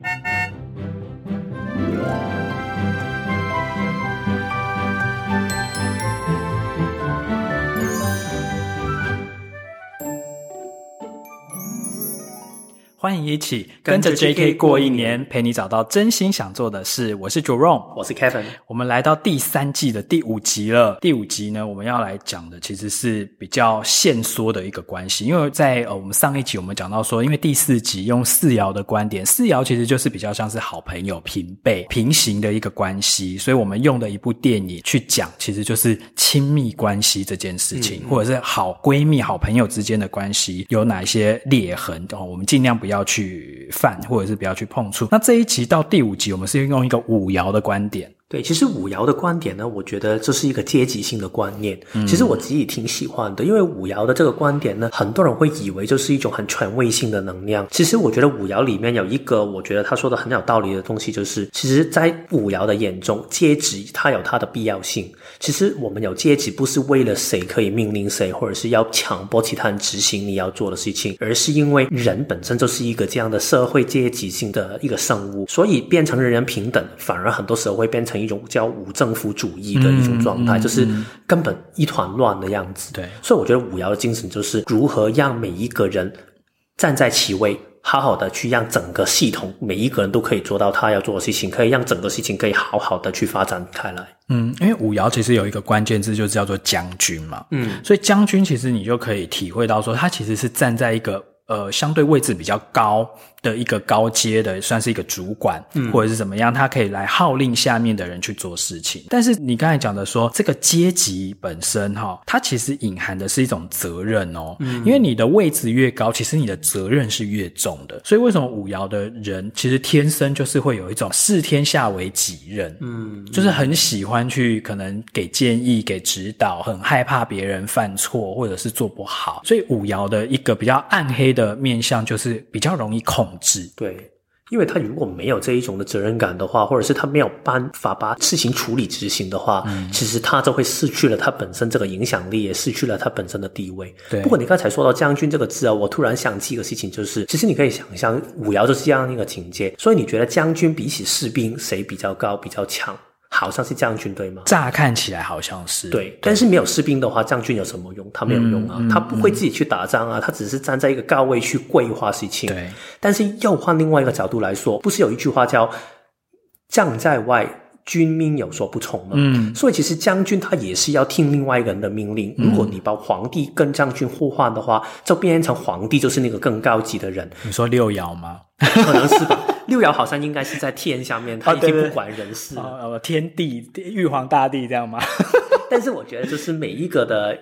Thank you. 欢迎一起跟着 JK 过一年，陪你找到真心想做的事。我是 Jerome，我是 Kevin。我们来到第三季的第五集了。第五集呢，我们要来讲的其实是比较限缩的一个关系，因为在呃我们上一集我们讲到说，因为第四集用四爻的观点，四爻其实就是比较像是好朋友、平辈、平行的一个关系，所以我们用的一部电影去讲，其实就是亲密关系这件事情，嗯、或者是好闺蜜、好朋友之间的关系有哪一些裂痕哦，我们尽量不要。要去犯，或者是不要去碰触。那这一集到第五集，我们是用一个五爻的观点。对，其实五爻的观点呢，我觉得这是一个阶级性的观念。嗯，其实我自己挺喜欢的，因为五爻的这个观点呢，很多人会以为就是一种很权威性的能量。其实我觉得五爻里面有一个，我觉得他说的很有道理的东西，就是其实，在五爻的眼中，阶级它有它的必要性。其实我们有阶级，不是为了谁可以命令谁，或者是要强迫其他人执行你要做的事情，而是因为人本身就是一个这样的社会阶级性的一个生物，所以变成人人平等，反而很多时候会变成。一种叫无政府主义的一种状态，嗯、就是根本一团乱的样子。对，所以我觉得五爻的精神就是如何让每一个人站在其位，好好的去让整个系统每一个人都可以做到他要做的事情，可以让整个事情可以好好的去发展开来。嗯，因为五爻其实有一个关键字，就是叫做将军嘛。嗯，所以将军其实你就可以体会到说，他其实是站在一个呃相对位置比较高。的一个高阶的，算是一个主管，嗯，或者是怎么样，他可以来号令下面的人去做事情。但是你刚才讲的说，这个阶级本身哈，它其实隐含的是一种责任哦，嗯，因为你的位置越高，其实你的责任是越重的。所以为什么五爻的人其实天生就是会有一种视天下为己任，嗯，就是很喜欢去可能给建议、给指导，很害怕别人犯错或者是做不好。所以五爻的一个比较暗黑的面向，就是比较容易控制。对，因为他如果没有这一种的责任感的话，或者是他没有办法把事情处理执行的话，嗯，其实他就会失去了他本身这个影响力，也失去了他本身的地位。对，不过你刚才说到将军这个字啊，我突然想起一个事情，就是其实你可以想象五爻就是这样一个情节，所以你觉得将军比起士兵谁比较高，比较强？好像是将军对吗？乍看起来好像是对，但是没有士兵的话，将军有什么用？他没有用啊，嗯、他不会自己去打仗啊，嗯、他只是站在一个高位去规划事情。对，但是又换另外一个角度来说，不是有一句话叫“将在外，军命有所不从”吗？嗯，所以其实将军他也是要听另外一个人的命令。如果你把皇帝跟将军互换的话，就变成皇帝就是那个更高级的人。你说六爻吗？可能是吧。六爻好像应该是在天下面，他已经不管人事了。哦，对对，天地玉皇大帝这样吗？但是我觉得，就是每一个的。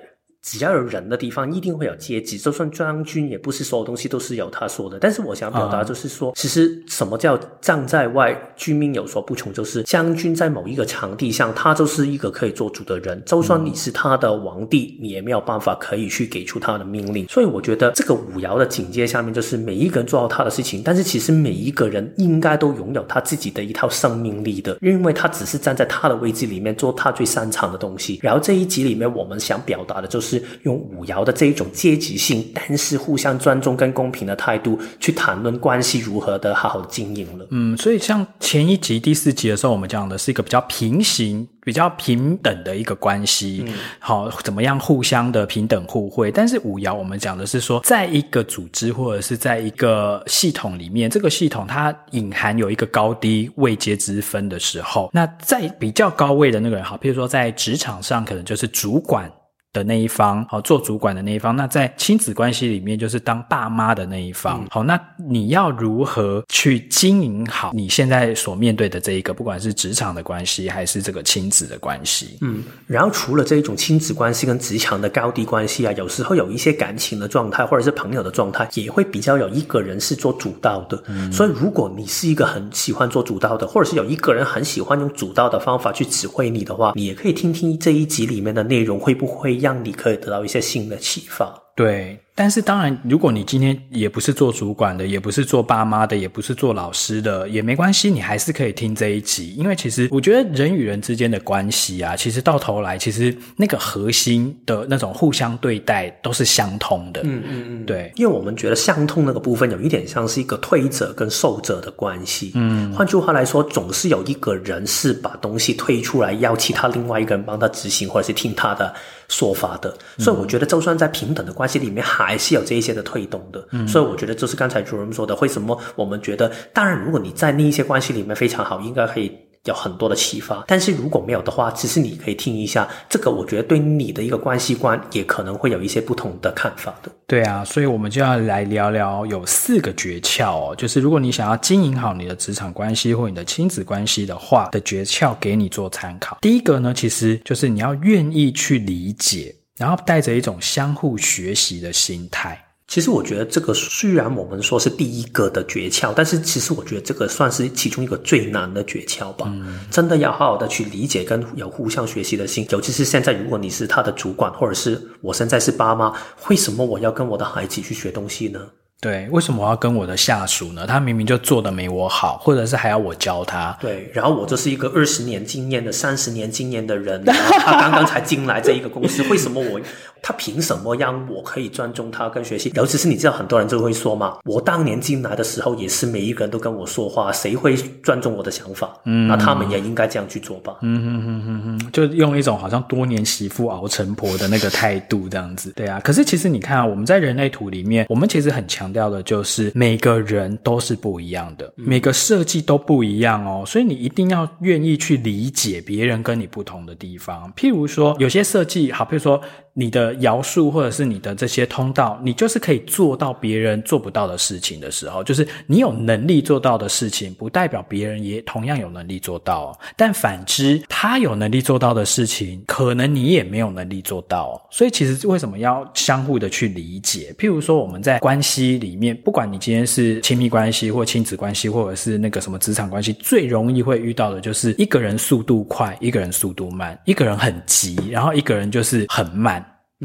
只要有人的地方，一定会有阶级。就算将军，也不是所有东西都是由他说的。但是我想表达就是说，嗯、其实什么叫将在外，军命有所不从，就是将军在某一个场地上，他就是一个可以做主的人。就算你是他的皇帝，你也没有办法可以去给出他的命令。所以我觉得这个五爻的警戒下面，就是每一个人做好他的事情，但是其实每一个人应该都拥有他自己的一套生命力的，因为他只是站在他的位置里面做他最擅长的东西。然后这一集里面，我们想表达的就是。用五爻的这一种阶级性，但是互相尊重跟公平的态度去谈论关系如何的好好经营了。嗯，所以像前一集第四集的时候，我们讲的是一个比较平行、比较平等的一个关系。嗯，好，怎么样互相的平等互惠？但是五爻我们讲的是说，在一个组织或者是在一个系统里面，这个系统它隐含有一个高低位阶之分的时候，那在比较高位的那个人，好，譬如说在职场上，可能就是主管。的那一方，好，做主管的那一方，那在亲子关系里面就是当爸妈的那一方，嗯、好，那你要如何去经营好你现在所面对的这一个，不管是职场的关系还是这个亲子的关系，嗯，然后除了这一种亲子关系跟职场的高低关系啊，有时候有一些感情的状态或者是朋友的状态，也会比较有一个人是做主导的，嗯，所以如果你是一个很喜欢做主导的，或者是有一个人很喜欢用主导的方法去指挥你的话，你也可以听听这一集里面的内容，会不会让你可以得到一些新的启发。对，但是当然，如果你今天也不是做主管的，也不是做爸妈的，也不是做老师的，也没关系，你还是可以听这一集。因为其实我觉得人与人之间的关系啊，其实到头来，其实那个核心的那种互相对待都是相通的。嗯嗯嗯，对，因为我们觉得相通那个部分有一点像是一个推者跟受者的关系。嗯，换句话来说，总是有一个人是把东西推出来，要其他另外一个人帮他执行，或者是听他的说法的。所以我觉得，就算在平等的关系里面，还是有这一些的推动的。嗯，所以我觉得就是刚才主任说的，为什么我们觉得，当然，如果你在那一些关系里面非常好，应该可以有很多的启发。但是如果没有的话，其实你可以听一下这个，我觉得对你的一个关系观也可能会有一些不同的看法的。对啊，所以我们就要来聊聊有四个诀窍哦，就是如果你想要经营好你的职场关系或你的亲子关系的话的诀窍，给你做参考。第一个呢，其实就是你要愿意去理解。然后带着一种相互学习的心态。其实我觉得这个虽然我们说是第一个的诀窍，但是其实我觉得这个算是其中一个最难的诀窍吧。嗯，真的要好好的去理解跟有互相学习的心。尤其是现在，如果你是他的主管，或者是我现在是爸妈，为什么我要跟我的孩子去学东西呢？对，为什么我要跟我的下属呢？他明明就做的没我好，或者是还要我教他。对，然后我这是一个二十年经验的、三十年经验的人，然后他刚刚才进来这一个公司，为什么我他凭什么让我可以尊重他跟学习？尤其是你知道，很多人就会说嘛，我当年进来的时候也是每一个人都跟我说话，谁会尊重我的想法？嗯，那他们也应该这样去做吧。嗯哼哼哼哼，就用一种好像多年媳妇熬成婆的那个态度这样子。对啊，可是其实你看啊，我们在人类图里面，我们其实很强。强调的就是每个人都是不一样的，每个设计都不一样哦，所以你一定要愿意去理解别人跟你不同的地方。譬如说，有些设计好，譬如说。你的摇数或者是你的这些通道，你就是可以做到别人做不到的事情的时候，就是你有能力做到的事情，不代表别人也同样有能力做到。但反之，他有能力做到的事情，可能你也没有能力做到。所以其实为什么要相互的去理解？譬如说我们在关系里面，不管你今天是亲密关系或亲子关系，或者是那个什么职场关系，最容易会遇到的就是一个人速度快，一个人速度慢，一个人很急，然后一个人就是很慢。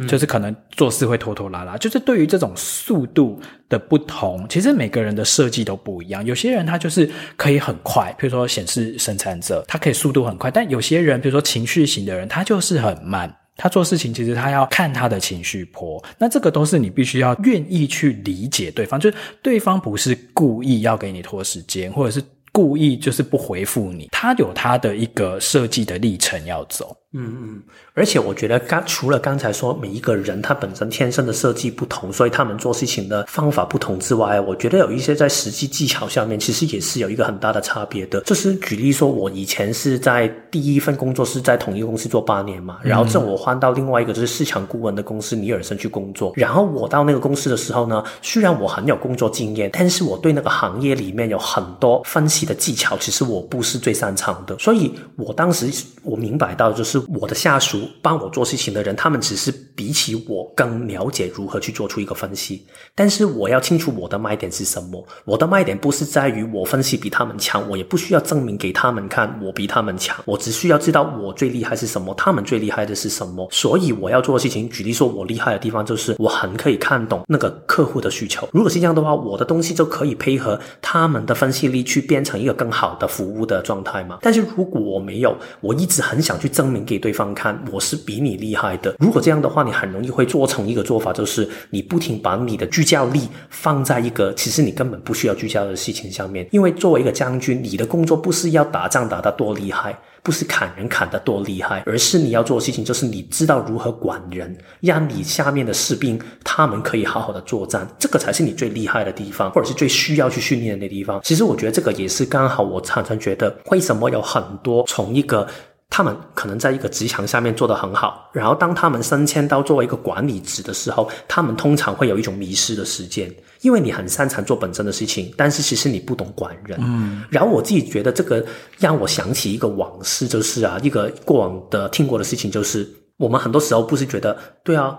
就是可能做事会拖拖拉拉，就是对于这种速度的不同，其实每个人的设计都不一样。有些人他就是可以很快，比如说显示生产者，他可以速度很快；但有些人，比如说情绪型的人，他就是很慢。他做事情其实他要看他的情绪波，那这个都是你必须要愿意去理解对方，就是对方不是故意要给你拖时间，或者是故意就是不回复你，他有他的一个设计的历程要走。嗯嗯，而且我觉得刚除了刚才说每一个人他本身天生的设计不同，所以他们做事情的方法不同之外，我觉得有一些在实际技巧下面其实也是有一个很大的差别的。就是举例说，我以前是在第一份工作是在同一个公司做八年嘛，然后这我换到另外一个就是市场顾问的公司尼尔森去工作。然后我到那个公司的时候呢，虽然我很有工作经验，但是我对那个行业里面有很多分析的技巧，其实我不是最擅长的。所以我当时我明白到就是。我的下属帮我做事情的人，他们只是比起我更了解如何去做出一个分析。但是我要清楚我的卖点是什么。我的卖点不是在于我分析比他们强，我也不需要证明给他们看我比他们强。我只需要知道我最厉害是什么，他们最厉害的是什么。所以我要做的事情，举例说，我厉害的地方就是我很可以看懂那个客户的需求。如果是这样的话，我的东西就可以配合他们的分析力去变成一个更好的服务的状态嘛。但是如果我没有，我一直很想去证明给。对方看我是比你厉害的。如果这样的话，你很容易会做成一个做法，就是你不停把你的聚焦力放在一个其实你根本不需要聚焦的事情上面。因为作为一个将军，你的工作不是要打仗打得多厉害，不是砍人砍得多厉害，而是你要做的事情就是你知道如何管人，让你下面的士兵他们可以好好的作战，这个才是你最厉害的地方，或者是最需要去训练的地方。其实我觉得这个也是刚好，我常常觉得为什么有很多从一个。他们可能在一个职场下面做得很好，然后当他们升迁到作为一个管理职的时候，他们通常会有一种迷失的时间，因为你很擅长做本身的事情，但是其实你不懂管人。嗯，然后我自己觉得这个让我想起一个往事，就是啊，一个过往的听过的事情，就是我们很多时候不是觉得，对啊，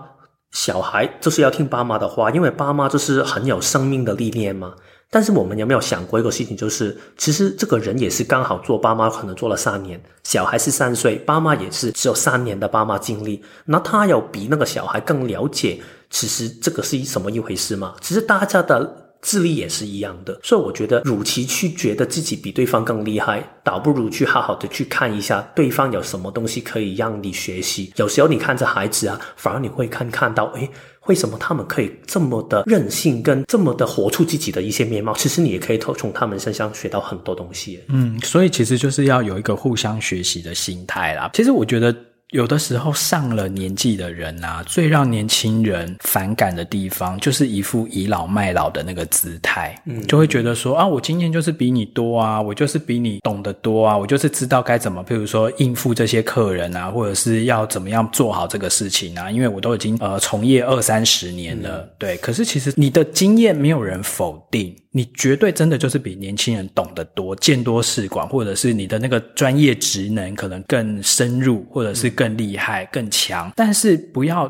小孩就是要听爸妈的话，因为爸妈就是很有生命的历练嘛。但是我们有没有想过一个事情，就是其实这个人也是刚好做爸妈，可能做了三年，小孩是三岁，爸妈也是只有三年的爸妈经历，那他有比那个小孩更了解。其实这个是什么一回事吗？其实大家的。智力也是一样的，所以我觉得，与其去觉得自己比对方更厉害，倒不如去好好的去看一下对方有什么东西可以让你学习。有时候你看着孩子啊，反而你会看看到，诶，为什么他们可以这么的任性，跟这么的活出自己的一些面貌？其实你也可以从他们身上学到很多东西。嗯，所以其实就是要有一个互相学习的心态啦。其实我觉得。有的时候上了年纪的人啊，最让年轻人反感的地方，就是一副倚老卖老的那个姿态，嗯，就会觉得说啊，我经验就是比你多啊，我就是比你懂得多啊，我就是知道该怎么，譬如说应付这些客人啊，或者是要怎么样做好这个事情啊，因为我都已经呃从业二三十年了，嗯，对。可是其实你的经验没有人否定。你绝对真的就是比年轻人懂得多，见多识广，或者是你的那个专业职能可能更深入，或者是更厉害、更强。但是不要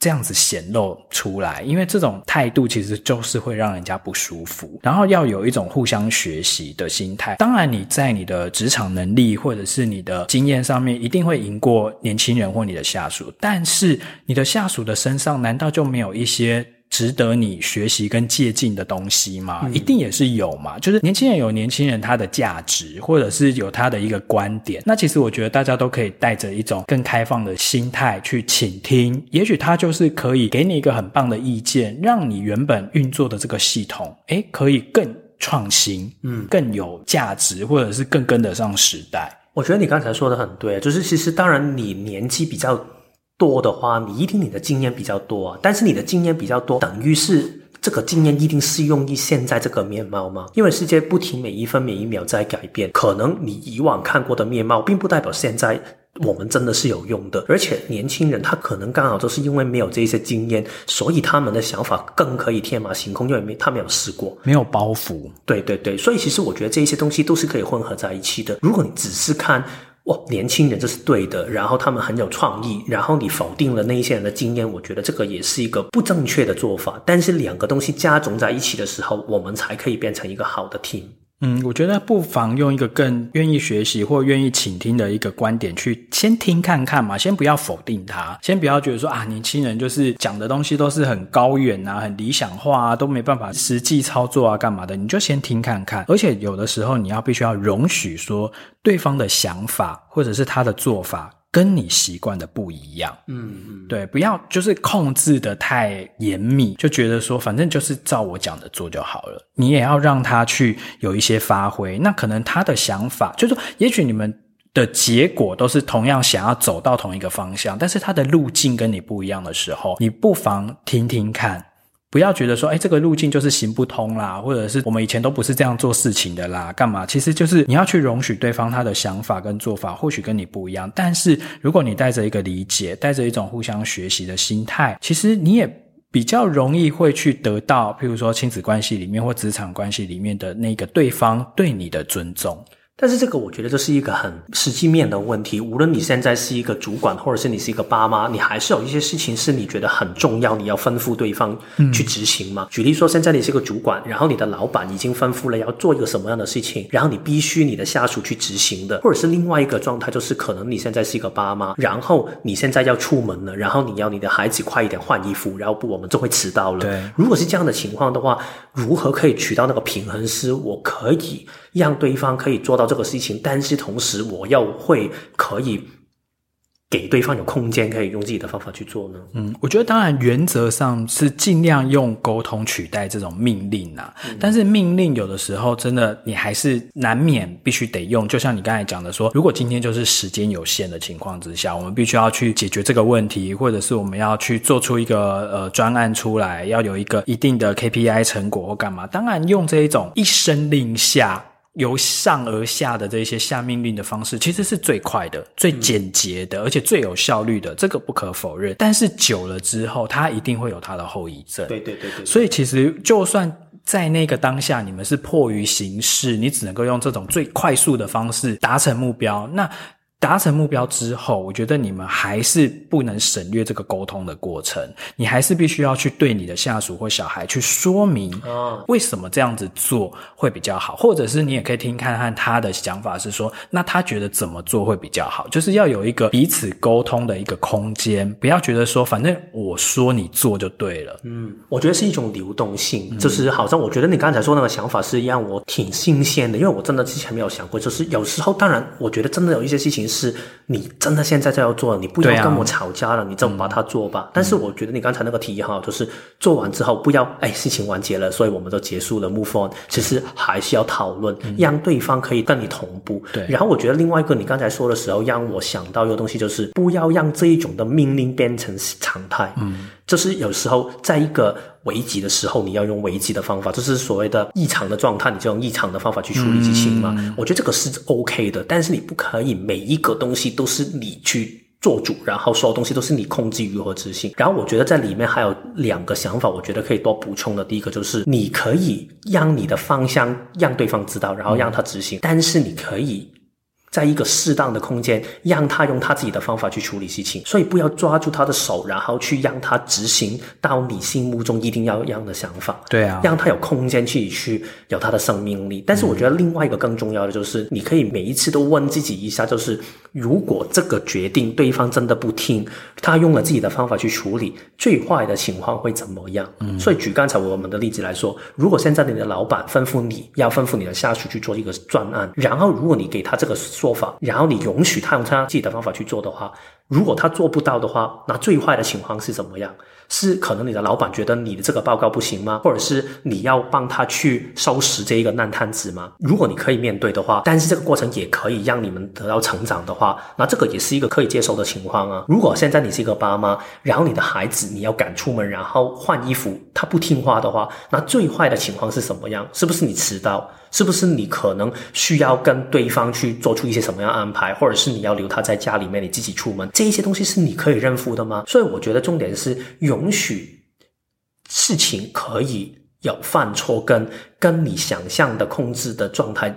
这样子显露出来，因为这种态度其实就是会让人家不舒服。然后要有一种互相学习的心态。当然你在你的职场能力或者是你的经验上面一定会赢过年轻人或你的下属，但是你的下属的身上难道就没有一些值得你学习跟借鉴的东西吗？嗯，一定也是有嘛。就是年轻人有年轻人他的价值，或者是有他的一个观点。那其实我觉得大家都可以带着一种更开放的心态去倾听，也许他就是可以给你一个很棒的意见，让你原本运作的这个系统，诶，可以更创新，嗯，更有价值，或者是更跟得上时代。我觉得你刚才说的很对，就是其实当然你年纪比较。多的话，你一定你的经验比较多啊，但是你的经验比较多，等于是这个经验一定适用于现在这个面貌吗？因为世界不停每一分每一秒在改变，可能你以往看过的面貌，并不代表现在我们真的是有用的。而且年轻人他可能刚好就是因为没有这些经验，所以他们的想法更可以天马行空，因为没他没有试过，没有包袱。对对对，所以其实我觉得这些东西都是可以混合在一起的。如果你只是看。哇，年轻人这是对的，然后他们很有创意，然后你否定了那一些人的经验，我觉得这个也是一个不正确的做法。但是两个东西加总在一起的时候，我们才可以变成一个好的 team。嗯，我觉得不妨用一个更愿意学习或愿意倾听的一个观点去先听看看嘛，先不要否定他，先不要觉得说啊，年轻人就是讲的东西都是很高远啊、很理想化啊，都没办法实际操作啊，干嘛的？你就先听看看。而且有的时候你要必须要容许说对方的想法或者是他的做法。跟你习惯的不一样，嗯嗯，对，不要就是控制的太严密，就觉得说反正就是照我讲的做就好了。你也要让他去有一些发挥。那可能他的想法就是说，也许你们的结果都是同样想要走到同一个方向，但是他的路径跟你不一样的时候，你不妨听听看。不要觉得说，哎，这个路径就是行不通啦，或者是我们以前都不是这样做事情的啦，干嘛？其实就是你要去容许对方他的想法跟做法，或许跟你不一样。但是如果你带着一个理解，带着一种互相学习的心态，其实你也比较容易会去得到，譬如说亲子关系里面或职场关系里面的那个对方对你的尊重。但是这个我觉得这是一个很实际面的问题。无论你现在是一个主管，或者是你是一个爸妈，你还是有一些事情是你觉得很重要，你要吩咐对方去执行嘛。嗯。举例说，现在你是个主管，然后你的老板已经吩咐了要做一个什么样的事情，然后你必须你的下属去执行的，或者是另外一个状态，就是可能你现在是一个爸妈，然后你现在要出门了，然后你要你的孩子快一点换衣服，然后不我们就会迟到了。对，如果是这样的情况的话，如何可以取到那个平衡？是我可以让对方可以做到这个事情，但是同时我又会可以给对方有空间，可以用自己的方法去做呢？嗯，我觉得当然原则上是尽量用沟通取代这种命令啊。嗯。但是命令有的时候真的你还是难免必须得用。就像你刚才讲的说，如果今天就是时间有限的情况之下，我们必须要去解决这个问题，或者是我们要去做出一个呃专案出来，要有一个一定的 KPI 成果或干嘛。当然用这一种一声令下。由上而下的这些下命令的方式，其实是最快的、最简洁的，而且最有效率的，这个不可否认。但是久了之后，它一定会有它的后遗症。对对对对。所以其实就算在那个当下，你们是迫于形势，你只能够用这种最快速的方式达成目标。那。达成目标之后，我觉得你们还是不能省略这个沟通的过程，你还是必须要去对你的下属或小孩去说明，为什么这样子做会比较好，或者是你也可以听看看他的想法是说，那他觉得怎么做会比较好，就是要有一个彼此沟通的一个空间，不要觉得说反正我说你做就对了。嗯，我觉得是一种流动性，就是好像我觉得你刚才说那个想法是让我挺新鲜的，因为我真的之前没有想过，就是有时候当然我觉得真的有一些事情是你真的现在就要做了，你不要跟我吵架了，啊、你就把它做吧。嗯、但是我觉得你刚才那个提议哈，就是做完之后不要哎事情完结了，所以我们就结束了，move on。其实还是要讨论，嗯、让对方可以跟你同步。对。然后我觉得另外一个你刚才说的时候，让我想到一个东西，就是不要让这一种的命令变成常态。嗯。就是有时候在一个危急的时候，你要用危急的方法，就是所谓的异常的状态，你就用异常的方法去处理事情嘛。嗯、我觉得这个是 OK 的，但是你不可以每一个东西都是你去做主，然后所有东西都是你控制如何执行。然后我觉得在里面还有两个想法，我觉得可以多补充的。第一个就是你可以让你的方向让对方知道，然后让他执行，嗯、但是你可以。在一个适当的空间，让他用他自己的方法去处理事情，所以不要抓住他的手，然后去让他执行到你心目中一定要样的想法。对啊，让他有空间去去有他的生命力。但是我觉得另外一个更重要的就是，你可以每一次都问自己一下，就是如果这个决定对方真的不听，他用了自己的方法去处理，最坏的情况会怎么样？嗯，所以举刚才我们的例子来说，如果现在你的老板吩咐你要吩咐你的下属去做一个专案，然后如果你给他这个。说法，然后你允许他用他自己的方法去做的话，如果他做不到的话，那最坏的情况是怎么样？是可能你的老板觉得你的这个报告不行吗？或者是你要帮他去收拾这一个烂摊子吗？如果你可以面对的话，但是这个过程也可以让你们得到成长的话，那这个也是一个可以接受的情况啊。如果现在你是一个爸妈，然后你的孩子你要赶出门，然后换衣服，他不听话的话，那最坏的情况是什么样？是不是你迟到？是不是你可能需要跟对方去做出一些什么样安排？或者是你要留他在家里面，你自己出门？这一些东西是你可以认付的吗？所以我觉得重点是允许事情可以有犯错，跟跟你想象的控制的状态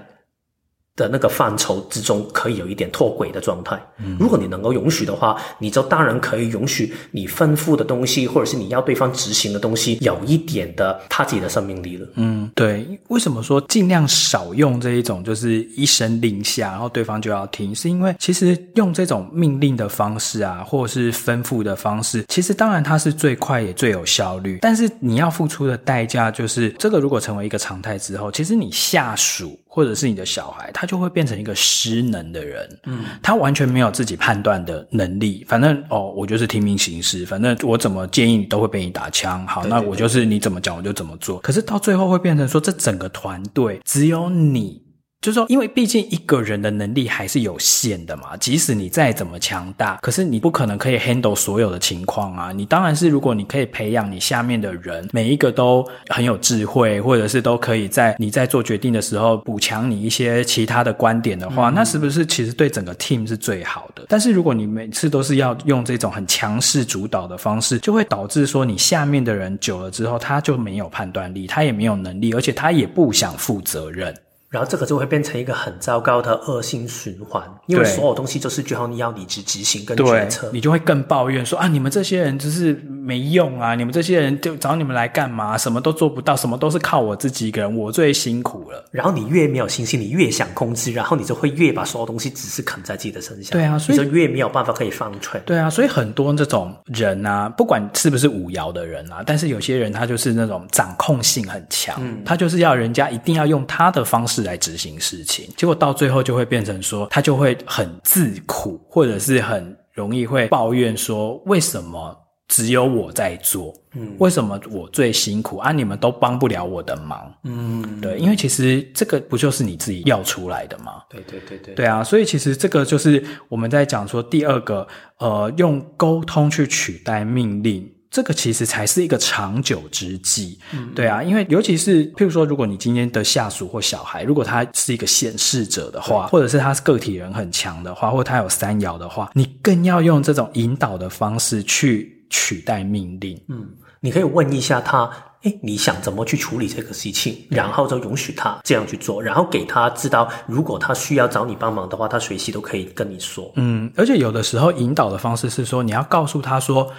的那个范畴之中，可以有一点脱轨的状态。嗯，如果你能够允许的话，你就当然可以允许你吩咐的东西，或者是你要对方执行的东西，有一点的他自己的生命力了。嗯，对。为什么说尽量少用这一种，就是一声令下，然后对方就要听？是因为其实用这种命令的方式啊，或者是吩咐的方式，其实当然它是最快也最有效率，但是你要付出的代价就是，这个如果成为一个常态之后，其实你下属。或者是你的小孩，他就会变成一个失能的人，嗯，他完全没有自己判断的能力。反正哦，我就是听命行事，反正我怎么建议你都会被你打枪。好，对对对，那我就是你怎么讲我就怎么做。可是到最后会变成说，这整个团队只有你。就是说，因为毕竟一个人的能力还是有限的嘛，即使你再怎么强大，可是你不可能可以 handle 所有的情况啊。你当然是，如果你可以培养你下面的人，每一个都很有智慧，或者是都可以在你在做决定的时候补强你一些其他的观点的话，嗯、那是不是其实对整个 team 是最好的？但是如果你每次都是要用这种很强势主导的方式，就会导致说你下面的人久了之后，他就没有判断力，他也没有能力，而且他也不想负责任。然后这个就会变成一个很糟糕的恶性循环，因为所有东西就是最后你要你去执行跟决策，你就会更抱怨说啊，你们这些人就是没用啊，你们这些人就找你们来干嘛？什么都做不到，什么都是靠我自己一个人，我最辛苦了。然后你越没有信心，你越想控制，然后你就会越把所有东西只是啃在自己的身上。对啊，所以你就越没有办法可以放权。对啊，所以很多这种人啊，不管是不是五爻的人啊，但是有些人他就是那种掌控性很强，嗯，他就是要人家一定要用他的方式来执行事。事情，结果到最后就会变成说，他就会很自苦，或者是很容易会抱怨说，为什么只有我在做？嗯，为什么我最辛苦啊？你们都帮不了我的忙。嗯，对，因为其实这个不就是你自己要出来的吗？对对对对，对啊，所以其实这个就是我们在讲说第二个，呃，用沟通去取代命令。这个其实才是一个长久之计，嗯，对啊，因为尤其是譬如说，如果你今天的下属或小孩，如果他是一个显示者的话，或者是他是个体人很强的话，或者他有三爻的话，你更要用这种引导的方式去取代命令。嗯，你可以问一下他。诶，你想怎么去处理这个事情，然后就允许他这样去做，然后给他知道，如果他需要找你帮忙的话，他随时都可以跟你说。嗯，而且有的时候引导的方式是说，你要告诉他说。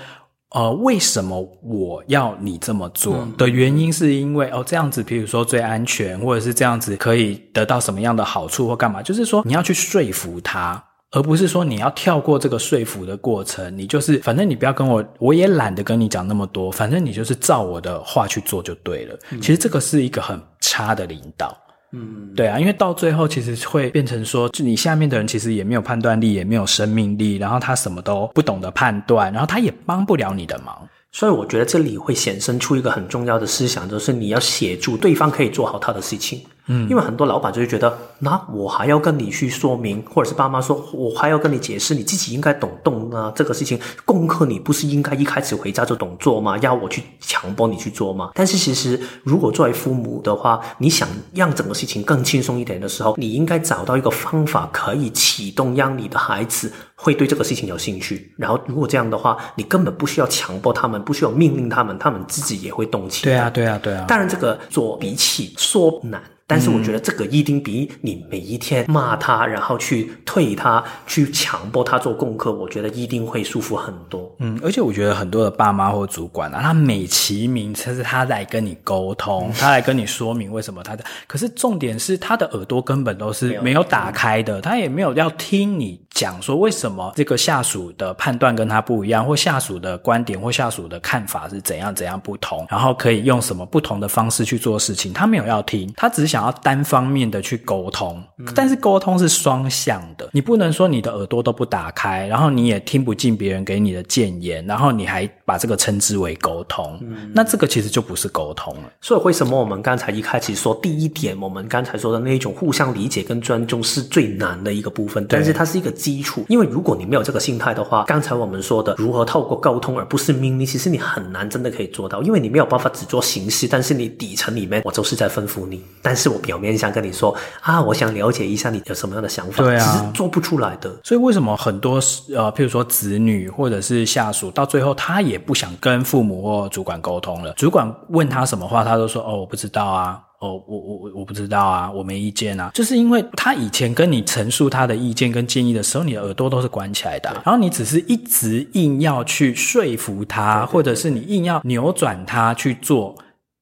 呃，为什么我要你这么做的原因，是因为哦，这样子，比如说最安全，或者是这样子可以得到什么样的好处或干嘛？就是说你要去说服他，而不是说你要跳过这个说服的过程。你就是反正你不要跟我，我也懒得跟你讲那么多，反正你就是照我的话去做就对了。其实这个是一个很差的领导。嗯，对啊，因为到最后其实会变成说，就你下面的人其实也没有判断力，也没有生命力，然后他什么都不懂得判断，然后他也帮不了你的忙。所以我觉得这里会衍生出一个很重要的思想，就是你要协助对方可以做好他的事情。嗯，因为很多老板就会觉得，那我还要跟你去说明，或者是爸妈说，我还要跟你解释，你自己应该懂动啊，这个事情功课你不是应该一开始回家就懂做吗？要我去强迫你去做吗？但是其实，如果作为父母的话，你想让整个事情更轻松一点的时候，你应该找到一个方法可以启动，让你的孩子会对这个事情有兴趣。然后，如果这样的话，你根本不需要强迫他们，不需要命令他们，他们自己也会动起来。对啊，对啊，对啊。当然，这个做比起说难。但是我觉得这个一定比你每一天骂他，然后去退他，去强迫他做功课，我觉得一定会舒服很多。嗯，而且我觉得很多的爸妈或主管啊，他美其名称是他来跟你沟通，他来跟你说明为什么他的，可是重点是他的耳朵根本都是没有打开的，他也没有要听你讲说为什么这个下属的判断跟他不一样，或下属的观点或下属的看法是怎样怎样不同，然后可以用什么不同的方式去做事情，他没有要听，他只是想。想要单方面的去沟通，但是沟通是双向的，你不能说你的耳朵都不打开，然后你也听不进别人给你的建言，然后你还把这个称之为沟通，嗯，那这个其实就不是沟通了。所以为什么我们刚才一开始说第一点，我们刚才说的那一种互相理解跟尊重是最难的一个部分，但是它是一个基础，因为如果你没有这个心态的话，刚才我们说的如何透过沟通而不是命令，其实你很难真的可以做到，因为你没有办法只做形式，但是你底层里面我就是在吩咐你，但是。我表面上跟你说啊，我想了解一下你有什么样的想法，对啊，其实做不出来的。所以为什么很多呃，譬如说子女或者是下属，到最后他也不想跟父母或主管沟通了。主管问他什么话，他都说哦，我不知道啊，哦，我我我我不知道啊，我没意见啊。就是因为他以前跟你陈述他的意见跟建议的时候，你的耳朵都是关起来的，然后你只是一直硬要去说服他，或者是你硬要扭转他去做。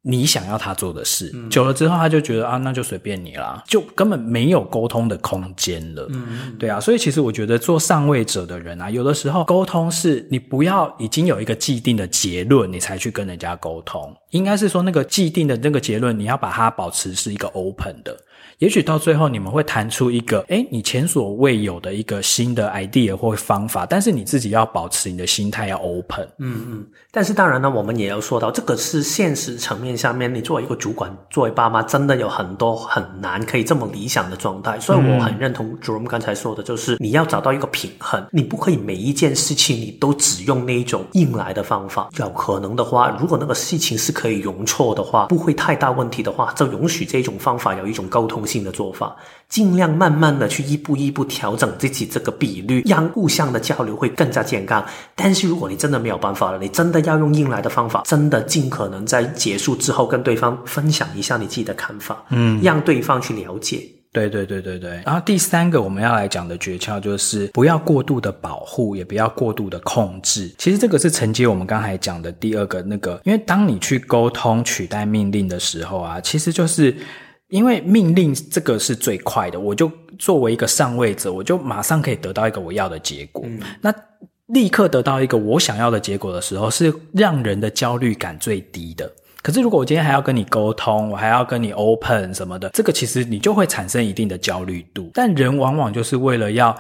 你想要他做的事，嗯，久了之后他就觉得啊，那就随便你啦，就根本没有沟通的空间了。嗯，对啊，所以其实我觉得做上位者的人啊，有的时候沟通是你不要已经有一个既定的结论，你才去跟人家沟通，应该是说那个既定的那个结论，你要把它保持是一个 open 的。也许到最后你们会谈出一个，诶，你前所未有的一个新的 idea 或方法，但是你自己要保持你的心态要 open。嗯嗯。但是当然呢，我们也要说到，这个是现实层面下面，你作为一个主管，作为爸妈，真的有很多很难可以这么理想的状态。所以我很认同 Jerome 刚才说的，就是你要找到一个平衡，你不可以每一件事情你都只用那一种硬来的方法。有可能的话，如果那个事情是可以容错的话，不会太大问题的话，就允许这种方法有一种沟通性的做法，尽量慢慢的去一步一步调整自己这个比率，让互相的交流会更加健康。但是如果你真的没有办法了，你真的要用硬来的方法，真的尽可能在结束之后跟对方分享一下你自己的看法，嗯，让对方去了解。对对对对对。然后第三个我们要来讲的诀窍就是不要过度的保护，也不要过度的控制。其实这个是承接我们刚才讲的第二个那个，因为当你去沟通取代命令的时候啊，其实就是。因为命令这个是最快的，我就作为一个上位者，我就马上可以得到一个我要的结果。嗯。那立刻得到一个我想要的结果的时候，是让人的焦虑感最低的。可是如果我今天还要跟你沟通，我还要跟你 open 什么的，这个其实你就会产生一定的焦虑度。但人往往就是为了要。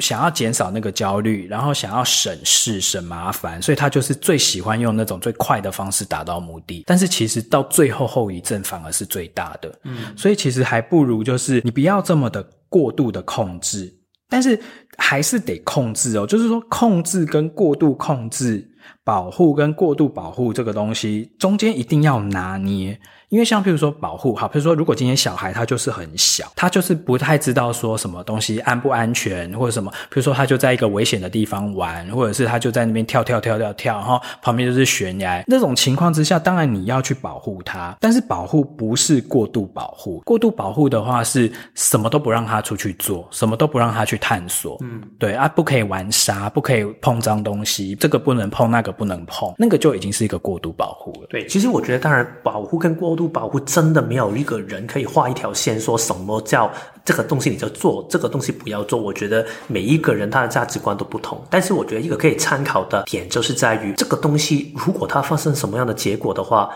想要减少那个焦虑，然后想要省事省麻烦，所以他就是最喜欢用那种最快的方式达到目的。但是其实到最后后遗症反而是最大的。嗯，所以其实还不如就是你不要这么的过度的控制，但是还是得控制哦。就是说控制跟过度控制，保护跟过度保护这个东西中间一定要拿捏。因为像譬如说保护，好，譬如说如果今天小孩他就是很小，他就是不太知道说什么东西安不安全或者什么，譬如说他就在一个危险的地方玩，或者是他就在那边跳跳跳跳跳，然后旁边就是悬崖，那种情况之下，当然你要去保护他，但是保护不是过度保护，过度保护的话是什么都不让他出去做，什么都不让他去探索，嗯，对啊，不可以玩沙，不可以碰脏东西，这个不能碰，那个不能碰，那个就已经是一个过度保护了。对，其实我觉得当然保护跟过度。保护真的没有一个人可以画一条线，说什么叫这个东西你就做，这个东西不要做。我觉得每一个人他的价值观都不同，但是我觉得一个可以参考的点就是在于这个东西，如果它发生什么样的结果的话，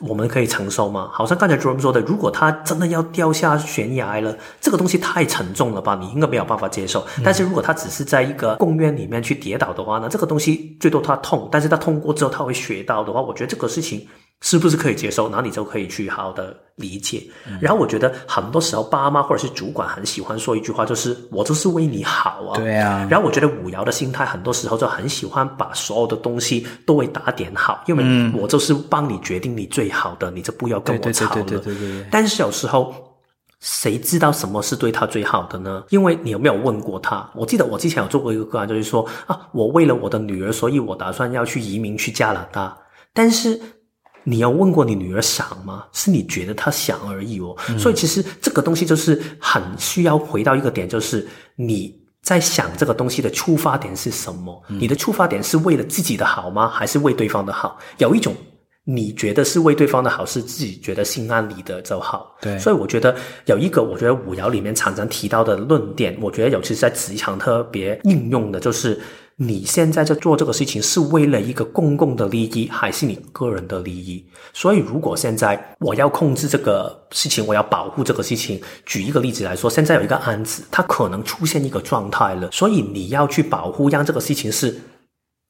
我们可以承受吗？好像刚才 Jerome 说的，如果他真的要掉下悬崖了，这个东西太沉重了吧，你应该没有办法接受。但是如果他只是在一个公园里面去跌倒的话呢，这个东西最多他痛，但是他痛过之后他会学到的话，我觉得这个事情。是不是可以接受？那你就可以去好好的理解。嗯、然后我觉得很多时候爸妈或者是主管很喜欢说一句话，就是“我就是为你好啊”。对啊。然后我觉得五爻的心态很多时候就很喜欢把所有的东西都会打点好，因为我就是帮你决定你最好的，你就不要跟我吵了。对对对对对对。但是有时候谁知道什么是对他最好的呢？因为你有没有问过他？我记得我之前有做过一个个案，就是说啊，我为了我的女儿，所以我打算要去移民去加拿大，但是。你要问过你女儿想吗？是你觉得她想而已哦。嗯。所以其实这个东西就是很需要回到一个点，就是你在想这个东西的出发点是什么？嗯。你的出发点是为了自己的好吗？还是为对方的好？有一种你觉得是为对方的好，是自己觉得心安理得就好。对。所以我觉得有一个，我觉得五爻里面常常提到的论点，我觉得尤其是在职场特别应用的，就是。你现在在做这个事情是为了一个公共的利益，还是你个人的利益？所以，如果现在我要控制这个事情，我要保护这个事情，举一个例子来说，现在有一个案子，它可能出现一个状态了，所以你要去保护，让这个事情是，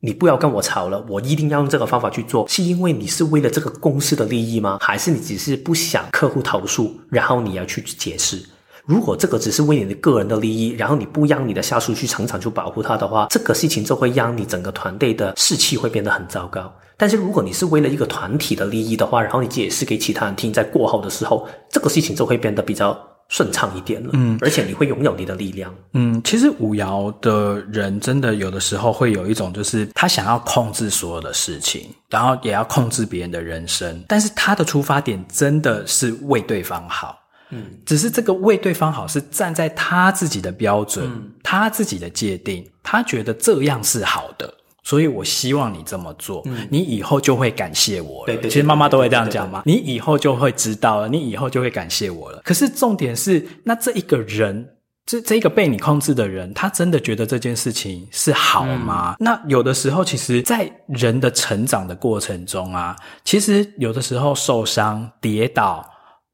你不要跟我吵了，我一定要用这个方法去做，是因为你是为了这个公司的利益吗？还是你只是不想客户投诉，然后你要去解释？如果这个只是为你的个人的利益，然后你不让你的下属去成长去保护他的话，这个事情就会让你整个团队的士气会变得很糟糕。但是如果你是为了一个团体的利益的话，然后你解释给其他人听，在过后的时候，这个事情就会变得比较顺畅一点了。嗯，而且你会拥有你的力量。嗯，其实五爻的人真的有的时候会有一种，就是他想要控制所有的事情，然后也要控制别人的人生，但是他的出发点真的是为对方好。嗯，只是这个为对方好是站在他自己的标准，嗯、他自己的界定，他觉得这样是好的，所以我希望你这么做，嗯、你以后就会感谢我了。对，对，对，其实妈妈都会这样讲嘛，你以后就会知道了，你以后就会感谢我了。可是重点是，那这一个人，这这一个被你控制的人，他真的觉得这件事情是好吗？嗯、那有的时候，其实，在人的成长的过程中啊，其实有的时候受伤、跌倒。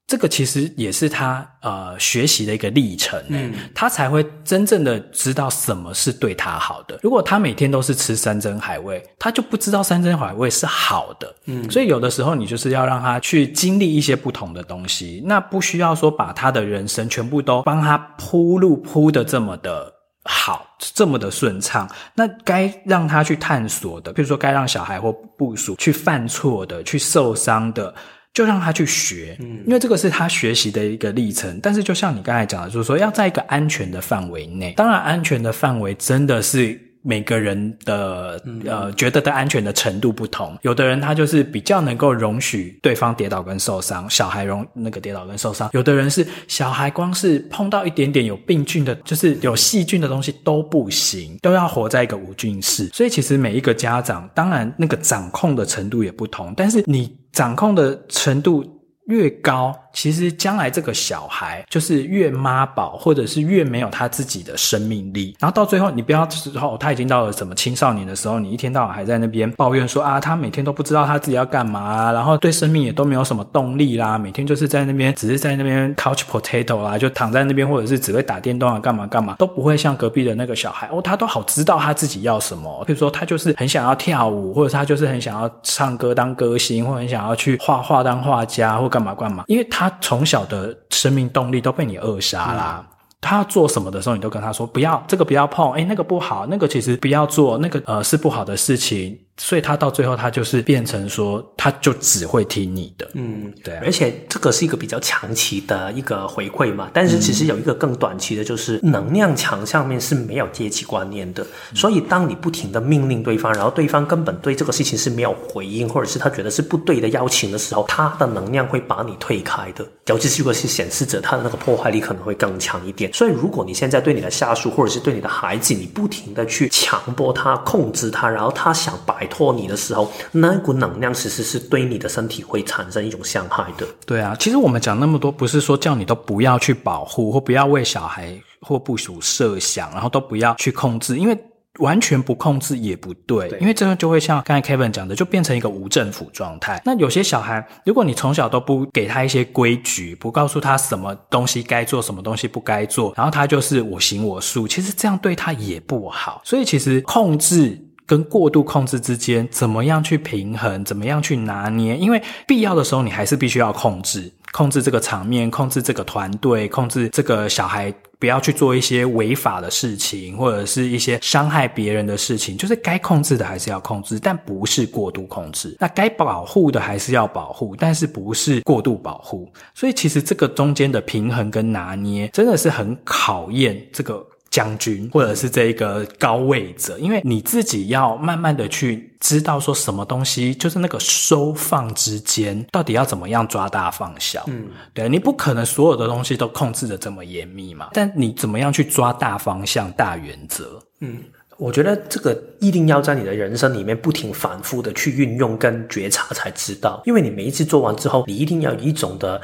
这个其实也是他呃学习的一个历程，嗯，他才会真正的知道什么是对他好的。如果他每天都是吃山珍海味，他就不知道山珍海味是好的，嗯，所以有的时候你就是要让他去经历一些不同的东西，那不需要说把他的人生全部都帮他铺路铺得这么的好，这么的顺畅。那该让他去探索的，比如说该让小孩或部署去犯错的，去受伤的。就让他去学，嗯，因为这个是他学习的一个历程。但是，就像你刚才讲的，就是说要在一个安全的范围内。当然，安全的范围真的是。每个人的呃觉得的安全的程度不同，有的人他就是比较能够容许对方跌倒跟受伤，小孩容那个跌倒跟受伤；有的人是小孩光是碰到一点点有病菌的，就是有细菌的东西都不行，都要活在一个无菌室。所以其实每一个家长，当然那个掌控的程度也不同，但是你掌控的程度。越高，其实将来这个小孩就是越妈宝，或者是越没有他自己的生命力。然后到最后，你不要之后他已经到了什么青少年的时候，你一天到晚还在那边抱怨说啊，他每天都不知道他自己要干嘛，然后对生命也都没有什么动力啦，每天就是在那边只是在那边 couch potato 啦，就躺在那边，或者是只会打电动啊，干嘛干嘛，都不会像隔壁的那个小孩哦，他都好知道他自己要什么。比如说他就是很想要跳舞，或者他就是很想要唱歌当歌星，或者很想要去画画当画家，或干嘛干嘛，因为他从小的生命动力都被你扼杀啦。嗯、他要做什么的时候，你都跟他说不要这个不要碰，哎那个不好，那个其实不要做，那个呃是不好的事情。所以他到最后，他就是变成说，他就只会听你的。嗯，对啊。而且这个是一个比较长期的一个回馈嘛。但是其实有一个更短期的，就是能量场上面是没有阶级观念的。所以当你不停的命令对方，然后对方根本对这个事情是没有回应，或者是他觉得是不对的邀请的时候，他的能量会把你推开的。尤其是如果是显示者，他的那个破坏力可能会更强一点。所以如果你现在对你的下属或者是对你的孩子，你不停的去强迫他、控制他，然后他想摆脱你的时候，那股能量其实是对你的身体会产生一种伤害的。对啊，其实我们讲那么多，不是说叫你都不要去保护，或不要为小孩或部署设想，然后都不要去控制，因为完全不控制也不对，对，因为这个就会像刚才 Kevin 讲的，就变成一个无政府状态。那有些小孩，如果你从小都不给他一些规矩，不告诉他什么东西该做，什么东西不该做，然后他就是我行我素，其实这样对他也不好。所以其实控制。跟过度控制之间，怎么样去平衡？怎么样去拿捏？因为必要的时候，你还是必须要控制，控制这个场面，控制这个团队，控制这个小孩，不要去做一些违法的事情，或者是一些伤害别人的事情。就是该控制的还是要控制，但不是过度控制。那该保护的还是要保护，但是不是过度保护。所以其实这个中间的平衡跟拿捏，真的是很考验这个。将军，或者是这一个高位者，因为你自己要慢慢的去知道说什么东西，就是那个收放之间，到底要怎么样抓大放小。嗯，对，你不可能所有的东西都控制的这么严密嘛，但你怎么样去抓大方向、大原则？嗯，我觉得这个一定要在你的人生里面不停反复的去运用跟觉察才知道，因为你每一次做完之后，你一定要有一种的。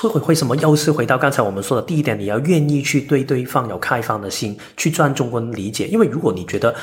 会会为什么又是回到刚才我们说的第一点？你要愿意去对对方有开放的心，去尊重跟理解。因为如果你觉得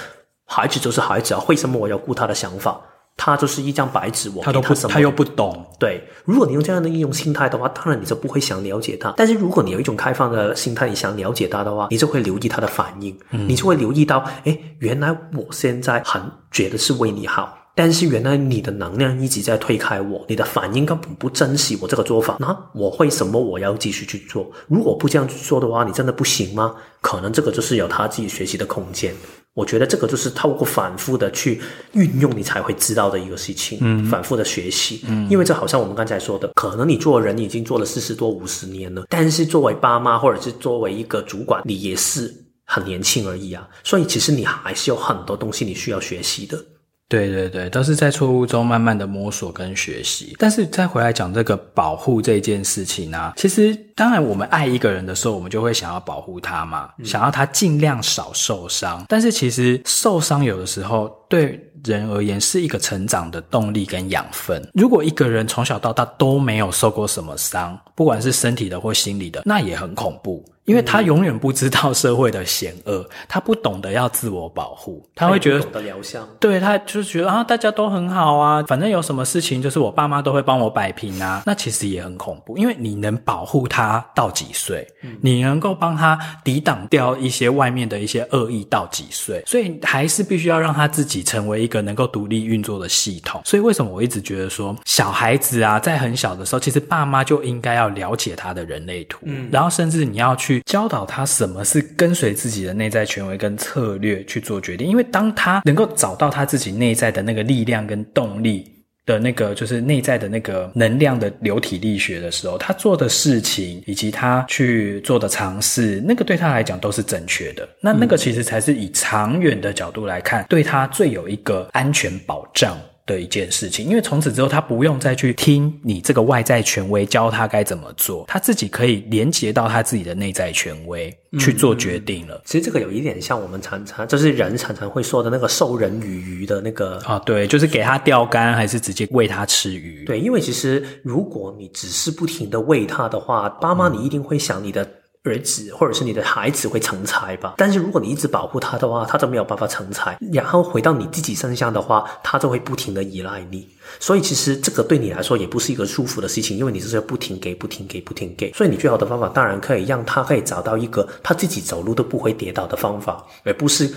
孩子就是孩子啊，为什么我要顾他的想法？他就是一张白纸，我他都不，他又不懂。对，如果你用这样的一种心态的话，当然你就不会想了解他。但是如果你有一种开放的心态，你想了解他的话，你就会留意他的反应，嗯、你就会留意到，哎，原来我现在很觉得是为你好。但是原来你的能量一直在推开我，你的反应根本不珍惜我这个做法，那我为什么我要继续去做？如果不这样去做的话，你真的不行吗？可能这个就是有他自己学习的空间。我觉得这个就是透过反复的去运用，你才会知道的一个事情。嗯，反复的学习，嗯，因为这好像我们刚才说的，可能你做人已经做了四十多五十年了，但是作为爸妈或者是作为一个主管，你也是很年轻而已啊。所以其实你还是有很多东西你需要学习的。对对对，都是在错误中慢慢的摸索跟学习。但是再回来讲这个保护这件事情啊，其实当然我们爱一个人的时候，我们就会想要保护他嘛，嗯、想要他尽量少受伤。但是其实受伤有的时候对人而言是一个成长的动力跟养分。如果一个人从小到大都没有受过什么伤，不管是身体的或心理的，那也很恐怖。因为他永远不知道社会的险恶，他不懂得要自我保护，他会觉得，懂得疗伤，对，他就是觉得啊，大家都很好啊，反正有什么事情就是我爸妈都会帮我摆平啊，那其实也很恐怖，因为你能保护他到几岁？嗯，你能够帮他抵挡掉一些外面的一些恶意到几岁？所以还是必须要让他自己成为一个能够独立运作的系统。所以为什么我一直觉得说，小孩子啊，在很小的时候，其实爸妈就应该要了解他的人类图，嗯，然后甚至你要去。教导他什么是跟随自己的内在权威跟策略去做决定，因为当他能够找到他自己内在的那个力量跟动力的那个，就是内在的那个能量的流体力学的时候，他做的事情以及他去做的尝试，那个对他来讲都是正确的。那那个其实才是以长远的角度来看，对他最有一个安全保障的一件事情，因为从此之后，他不用再去听你这个外在权威教他该怎么做，他自己可以连接到他自己的内在权威去做决定了。嗯，其实这个有一点像我们常常就是人常常会说的那个授人以鱼的那个啊，对，就是给他钓竿，还是直接喂他吃鱼？对，因为其实如果你只是不停的喂他的话，爸妈你一定会想你的。儿子或者是你的孩子会成才吧，但是如果你一直保护他的话，他就没有办法成才。然后回到你自己身上的话，他就会不停的依赖你。所以其实这个对你来说也不是一个舒服的事情，因为你是要不停给、不停给、不停给。所以你最好的方法当然可以让他可以找到一个他自己走路都不会跌倒的方法，而不是。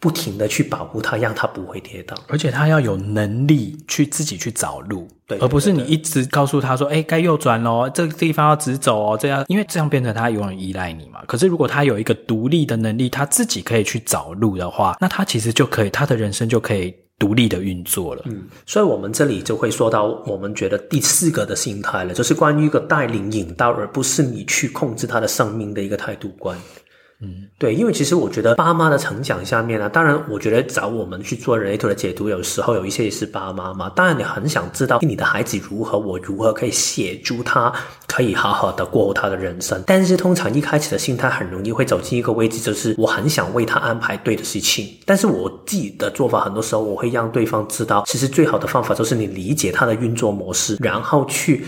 不停的去保护它，让它不会跌倒，而且它要有能力去自己去找路，对，而不是你一直告诉他说，哎，该右转喽，这个地方要直走哦，这样，因为这样变成他永远依赖你嘛。可是如果他有一个独立的能力，他自己可以去找路的话，那他其实就可以，他的人生就可以。独立的运作了。嗯，所以我们这里就会说到，我们觉得第四个的心态了，就是关于一个带领引导，而不是你去控制他的生命的一个态度观。嗯，对，因为其实我觉得爸妈的成长下面呢，当然，我觉得找我们去做人类图的解读，有时候有一些也是爸妈嘛。当然，你很想知道你的孩子如何，我如何可以协助他，可以好好的过他的人生。但是，通常一开始的心态很容易会走进一个位置，就是我很想为他安排对的事情。但是我自己的做法，很多时候我会让对方知道，其实最好的方法就是你理解他的运作模式，然后去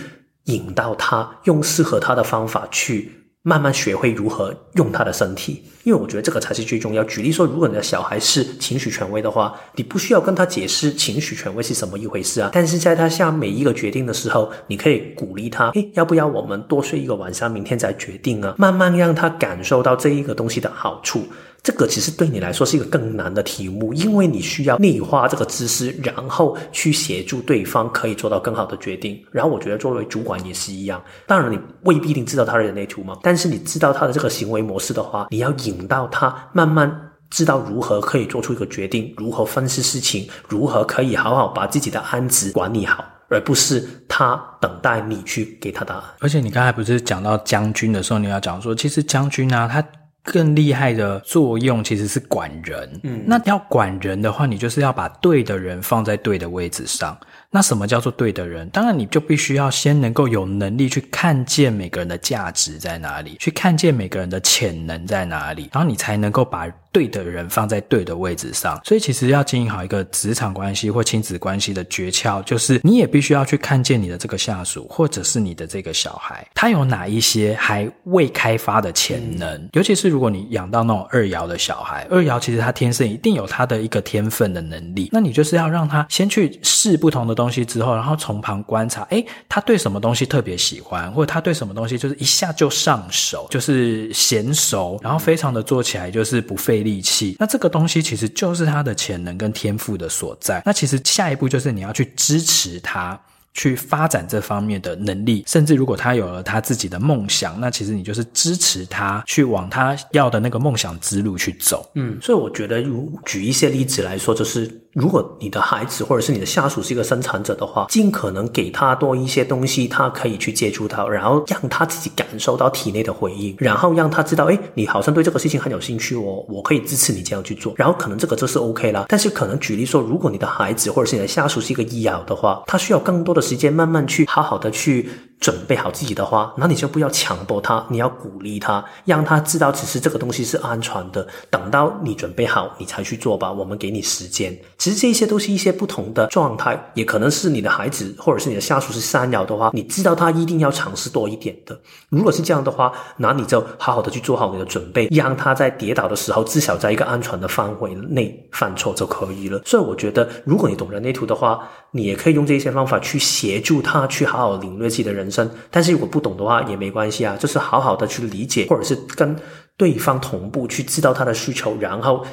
引导他，用适合他的方法去。慢慢学会如何用他的身体，因为我觉得这个才是最重要。举例说，如果你的小孩是情绪权威的话，你不需要跟他解释情绪权威是什么一回事啊。但是在他下每一个决定的时候，你可以鼓励他，诶，要不要我们多睡一个晚上，明天再决定啊？慢慢让他感受到这一个东西的好处。这个其实对你来说是一个更难的题目，因为你需要内化这个知识，然后去协助对方可以做到更好的决定。然后我觉得作为主管也是一样，当然你未必一定知道他的人类图嘛，但是你知道他的这个行为模式的话，你要引导他慢慢知道如何可以做出一个决定，如何分析事情，如何可以好好把自己的案子管理好，而不是他等待你去给他答案。而且你刚才不是讲到将军的时候，你要讲说，其实将军啊，他。更厉害的作用其实是管人。嗯，那要管人的话，你就是要把对的人放在对的位置上。那什么叫做对的人？当然，你就必须要先能够有能力去看见每个人的价值在哪里，去看见每个人的潜能在哪里，然后你才能够把对的人放在对的位置上。所以，其实要经营好一个职场关系或亲子关系的诀窍，就是你也必须要去看见你的这个下属或者是你的这个小孩，他有哪一些还未开发的潜能。嗯。尤其是如果你养到那种二爻的小孩，二爻其实他天生一定有他的一个天分的能力，那你就是要让他先去试不同的东西东西之后，然后从旁观察，诶，他对什么东西特别喜欢，或者他对什么东西就是一下就上手，就是娴熟，然后非常的做起来就是不费力气。那这个东西其实就是他的潜能跟天赋的所在。那其实下一步就是你要去支持他。去发展这方面的能力，甚至如果他有了他自己的梦想，那其实你就是支持他去往他要的那个梦想之路去走。嗯，所以我觉得，如举一些例子来说，就是如果你的孩子或者是你的下属是一个生产者的话，尽可能给他多一些东西，他可以去接触到，然后让他自己感受到体内的回应，然后让他知道，哎，你好像对这个事情很有兴趣哦，我可以支持你这样去做，然后可能这个就是 OK 啦。但是可能举例说，如果你的孩子或者是你的下属是一个医疗的话，他需要更多的。时间慢慢去好好的去准备好自己的话，那你就不要强迫他，你要鼓励他，让他知道其实这个东西是安全的。等到你准备好，你才去做吧。我们给你时间。其实这些都是一些不同的状态，也可能是你的孩子或者是你的下属是三爻的话，你知道他一定要尝试多一点的。如果是这样的话，那你就好好的去做好你的准备，让他在跌倒的时候至少在一个安全的范围内犯错就可以了。所以我觉得，如果你懂人类图的话，你也可以用这些方法去协助他去好好领略自己的人生，但是如果不懂的话也没关系啊，就是好好的去理解，或者是跟对方同步去知道他的需求，然后。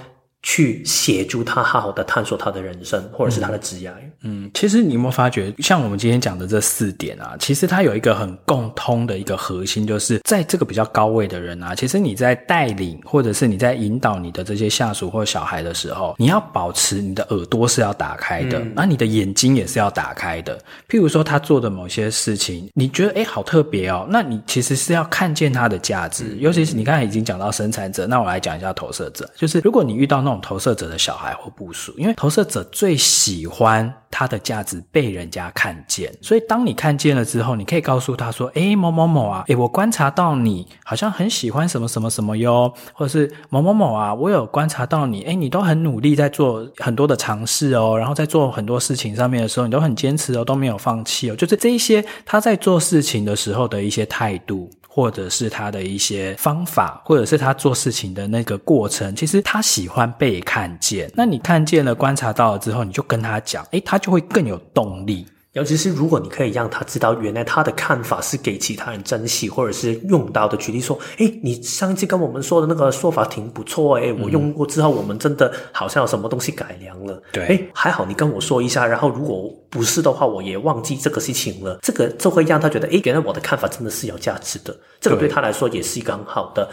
去协助他好好的探索他的人生，或者是他的职业。嗯，其实你有没有发觉，像我们今天讲的这四点啊，其实它有一个很共通的一个核心，就是在这个比较高位的人啊，其实你在带领或者是你在引导你的这些下属或小孩的时候，你要保持你的耳朵是要打开的，那、嗯、你的眼睛也是要打开的。譬如说他做的某些事情，你觉得诶好特别哦，那你其实是要看见他的价值。嗯、尤其是你刚才已经讲到生产者，那我来讲一下投射者，就是如果你遇到那种投射者的小孩或部属，因为投射者最喜欢他的价值被人家看见，所以当你看见了之后，你可以告诉他说：“诶，某某某啊，诶，我观察到你好像很喜欢什么什么什么哟，或者是某某某啊，我有观察到你，诶，你都很努力在做很多的尝试哦，然后在做很多事情上面的时候，你都很坚持哦，都没有放弃哦，就是这一些他在做事情的时候的一些态度。”或者是他的一些方法，或者是他做事情的那个过程，其实他喜欢被看见。那你看见了、观察到了之后，你就跟他讲，诶，他就会更有动力。尤其是如果你可以让他知道，原来他的看法是给其他人珍惜或者是用到的。举例说，诶，你上次跟我们说的那个说法挺不错，诶，我用过之后，我们真的好像有什么东西改良了。对，诶，还好你跟我说一下，然后如果不是的话，我也忘记这个事情了。这个就会让他觉得，诶，原来我的看法真的是有价值的。这个对他来说也是一个很好的。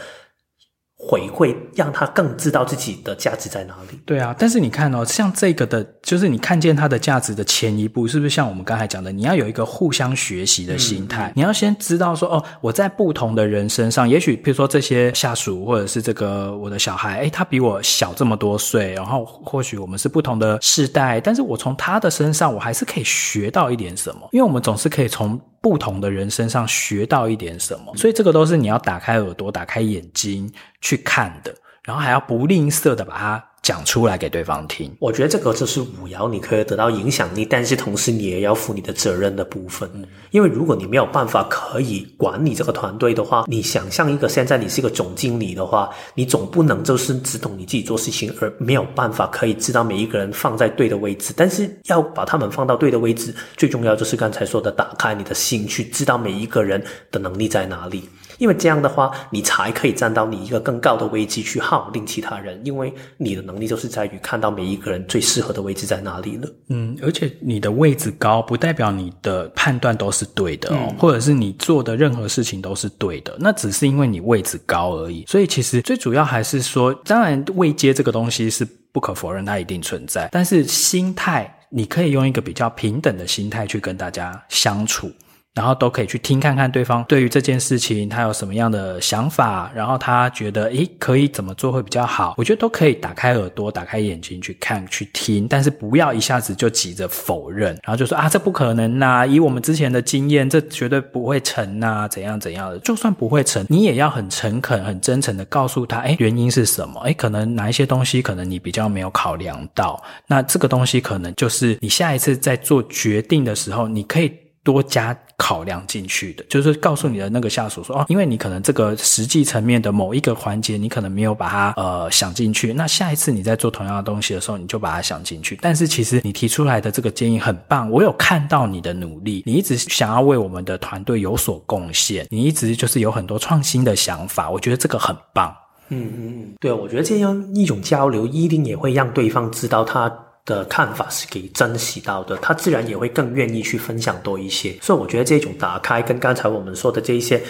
回馈，让他更知道自己的价值在哪里。对啊，但是你看哦，像这个的，就是你看见他的价值的前一步，是不是像我们刚才讲的，你要有一个互相学习的心态，嗯、你要先知道说，哦，我在不同的人身上，也许比如说这些下属，或者是这个我的小孩，诶，他比我小这么多岁，然后或许我们是不同的世代，但是我从他的身上，我还是可以学到一点什么，因为我们总是可以从。不同的人身上学到一点什么，所以这个都是你要打开耳朵、打开眼睛去看的，然后还要不吝啬的把它讲出来给对方听。我觉得这个就是五爻，你可以得到影响力，但是同时你也要负你的责任的部分。嗯，因为如果你没有办法可以管理这个团队的话，你想象一个现在你是一个总经理的话，你总不能就是只懂你自己做事情，而没有办法可以知道每一个人放在对的位置。但是要把他们放到对的位置，最重要就是刚才说的，打开你的心，去知道每一个人的能力在哪里。因为这样的话，你才可以站到你一个更高的位置去号令其他人。因为你的能力就是在于看到每一个人最适合的位置在哪里了。嗯，而且你的位置高，不代表你的判断都是对的哦，或者是你做的任何事情都是对的。那只是因为你位置高而已。所以其实最主要还是说，当然位阶这个东西是不可否认，它一定存在。但是心态，你可以用一个比较平等的心态去跟大家相处。然后都可以去听看看对方对于这件事情他有什么样的想法，然后他觉得诶可以怎么做会比较好，我觉得都可以打开耳朵、打开眼睛去看、去听，但是不要一下子就急着否认，然后就说啊这不可能呐，以我们之前的经验，这绝对不会成呐，怎样怎样的，就算不会成，你也要很诚恳、很真诚的告诉他，诶原因是什么？诶可能哪一些东西可能你比较没有考量到，那这个东西可能就是你下一次在做决定的时候，你可以多加。考量进去的，就是告诉你的那个下属说哦，因为你可能这个实际层面的某一个环节，你可能没有把它呃想进去。那下一次你在做同样的东西的时候，你就把它想进去。但是其实你提出来的这个建议很棒，我有看到你的努力，你一直想要为我们的团队有所贡献，你一直就是有很多创新的想法，我觉得这个很棒。嗯嗯嗯，对，我觉得这样一种交流一定也会让对方知道他。的看法是可以珍惜到的，他自然也会更愿意去分享多一些。所以我觉得这种打开跟刚才我们说的这一些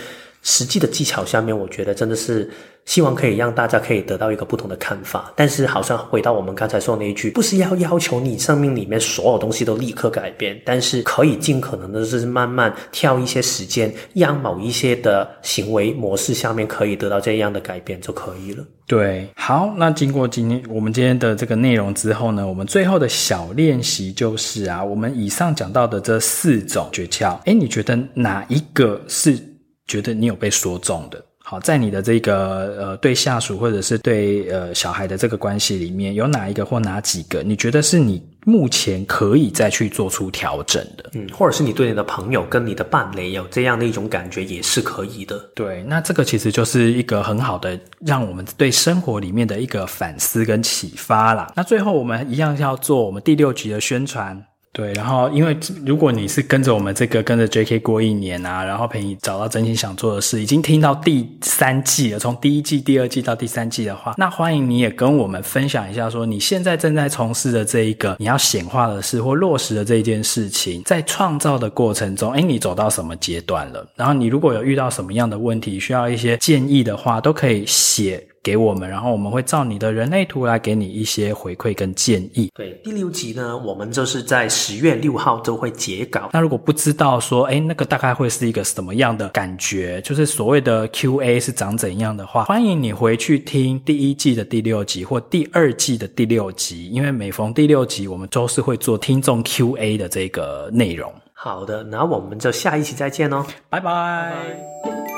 实际的技巧下面，我觉得真的是。希望可以让大家可以得到一个不同的看法，但是好像回到我们刚才说的那一句，不是要要求你生命里面所有东西都立刻改变，但是可以尽可能的是慢慢挑一些时间，让某一些的行为模式下面可以得到这样的改变就可以了。对，好，那经过今天我们今天的这个内容之后呢，我们最后的小练习就是啊，我们以上讲到的这四种诀窍，诶，你觉得哪一个是觉得你有被说中的？好，在你的这个呃对下属或者是对呃小孩的这个关系里面，有哪一个或哪几个，你觉得是你目前可以再去做出调整的？嗯，或者是你对你的朋友跟你的伴侣有这样的一种感觉，也是可以的。对，那这个其实就是一个很好的让我们对生活里面的一个反思跟启发啦。那最后我们一样要做我们第六集的宣传。对，然后因为如果你是跟着我们这个跟着 JK 过一年啊，然后陪你找到真心想做的事，已经听到第三季了，从第一季、第二季到第三季的话，那欢迎你也跟我们分享一下，说你现在正在从事的这一个你要显化的事或落实的这一件事情，在创造的过程中，诶，你走到什么阶段了？然后你如果有遇到什么样的问题，需要一些建议的话，都可以写。给我们，然后我们会照你的人类图来给你一些回馈跟建议。对，第六集呢，我们就是在十月六号就会截稿。那如果不知道说，诶，那个大概会是一个什么样的感觉，就是所谓的 QA 是长怎样的话，欢迎你回去听第一季的第六集或第二季的第六集，因为每逢第六集，我们都是会做听众 QA 的这个内容。好的，那我们就下一期再见哦，拜拜。拜拜。